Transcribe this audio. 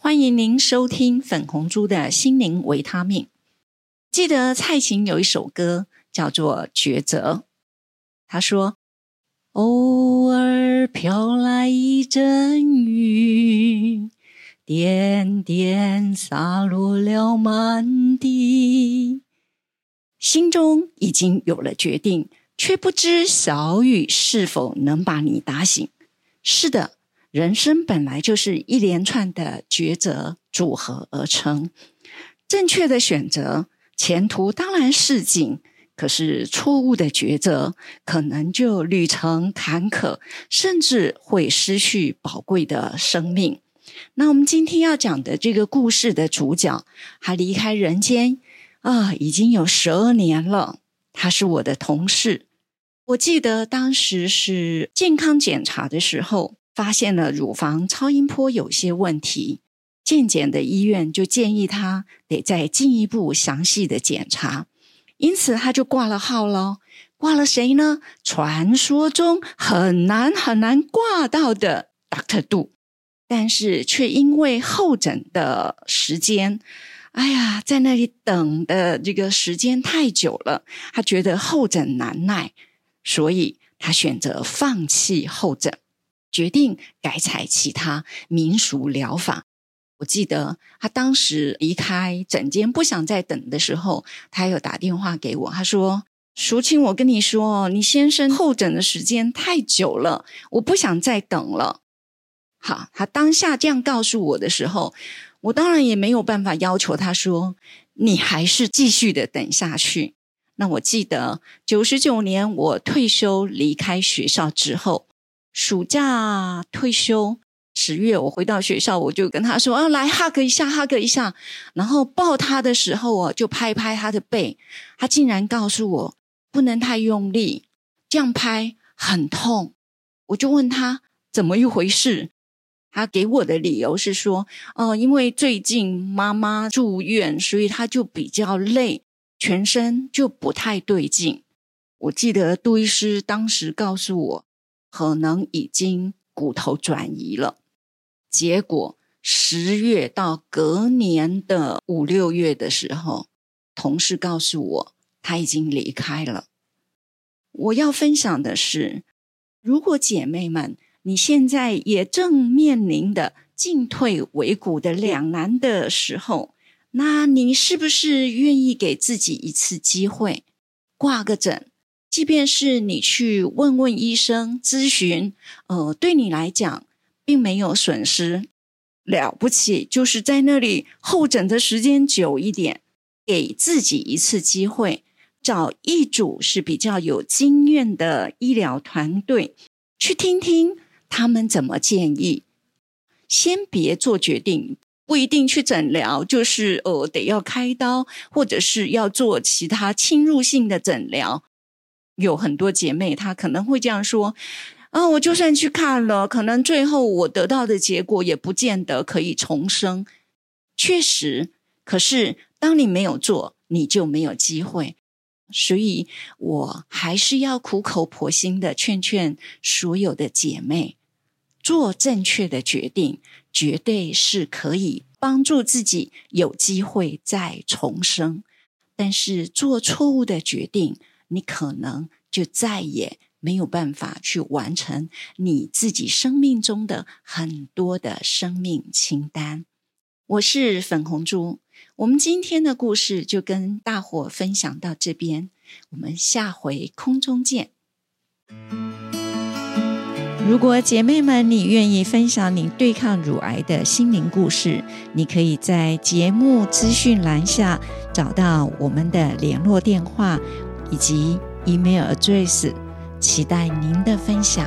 欢迎您收听粉红猪的心灵维他命。记得蔡琴有一首歌叫做《抉择》，他说：“偶尔飘来一阵雨，点点洒落了满地，心中已经有了决定，却不知小雨是否能把你打醒。”是的。人生本来就是一连串的抉择组合而成，正确的选择，前途当然是景；可是错误的抉择，可能就旅程坎坷，甚至会失去宝贵的生命。那我们今天要讲的这个故事的主角，他离开人间啊，已经有十二年了。他是我的同事，我记得当时是健康检查的时候。发现了乳房超音波有些问题，健检的医院就建议他得再进一步详细的检查，因此他就挂了号喽。挂了谁呢？传说中很难很难挂到的 Doctor 杜，但是却因为候诊的时间，哎呀，在那里等的这个时间太久了，他觉得候诊难耐，所以他选择放弃候诊。决定改采其他民俗疗法。我记得他当时离开诊间，不想再等的时候，他有打电话给我，他说：“淑清，我跟你说，你先生候诊的时间太久了，我不想再等了。”好，他当下这样告诉我的时候，我当然也没有办法要求他说：“你还是继续的等下去。”那我记得九十九年我退休离开学校之后。暑假退休十月，我回到学校，我就跟他说：“啊，来 hug 一下，hug 一下。”然后抱他的时候，我就拍拍他的背。他竟然告诉我不能太用力，这样拍很痛。我就问他怎么一回事，他给我的理由是说：“哦，因为最近妈妈住院，所以他就比较累，全身就不太对劲。”我记得杜医师当时告诉我。可能已经骨头转移了，结果十月到隔年的五六月的时候，同事告诉我他已经离开了。我要分享的是，如果姐妹们你现在也正面临的进退维谷的两难的时候，那你是不是愿意给自己一次机会，挂个诊？即便是你去问问医生咨询，呃，对你来讲并没有损失，了不起就是在那里候诊的时间久一点，给自己一次机会，找一组是比较有经验的医疗团队去听听他们怎么建议，先别做决定，不一定去诊疗，就是呃得要开刀，或者是要做其他侵入性的诊疗。有很多姐妹，她可能会这样说：“啊，我就算去看了，可能最后我得到的结果也不见得可以重生。”确实，可是当你没有做，你就没有机会。所以我还是要苦口婆心的劝劝所有的姐妹，做正确的决定，绝对是可以帮助自己有机会再重生。但是做错误的决定。你可能就再也没有办法去完成你自己生命中的很多的生命清单。我是粉红猪，我们今天的故事就跟大伙分享到这边，我们下回空中见。如果姐妹们你愿意分享你对抗乳癌的心灵故事，你可以在节目资讯栏下找到我们的联络电话。以及 email address 期待您的分享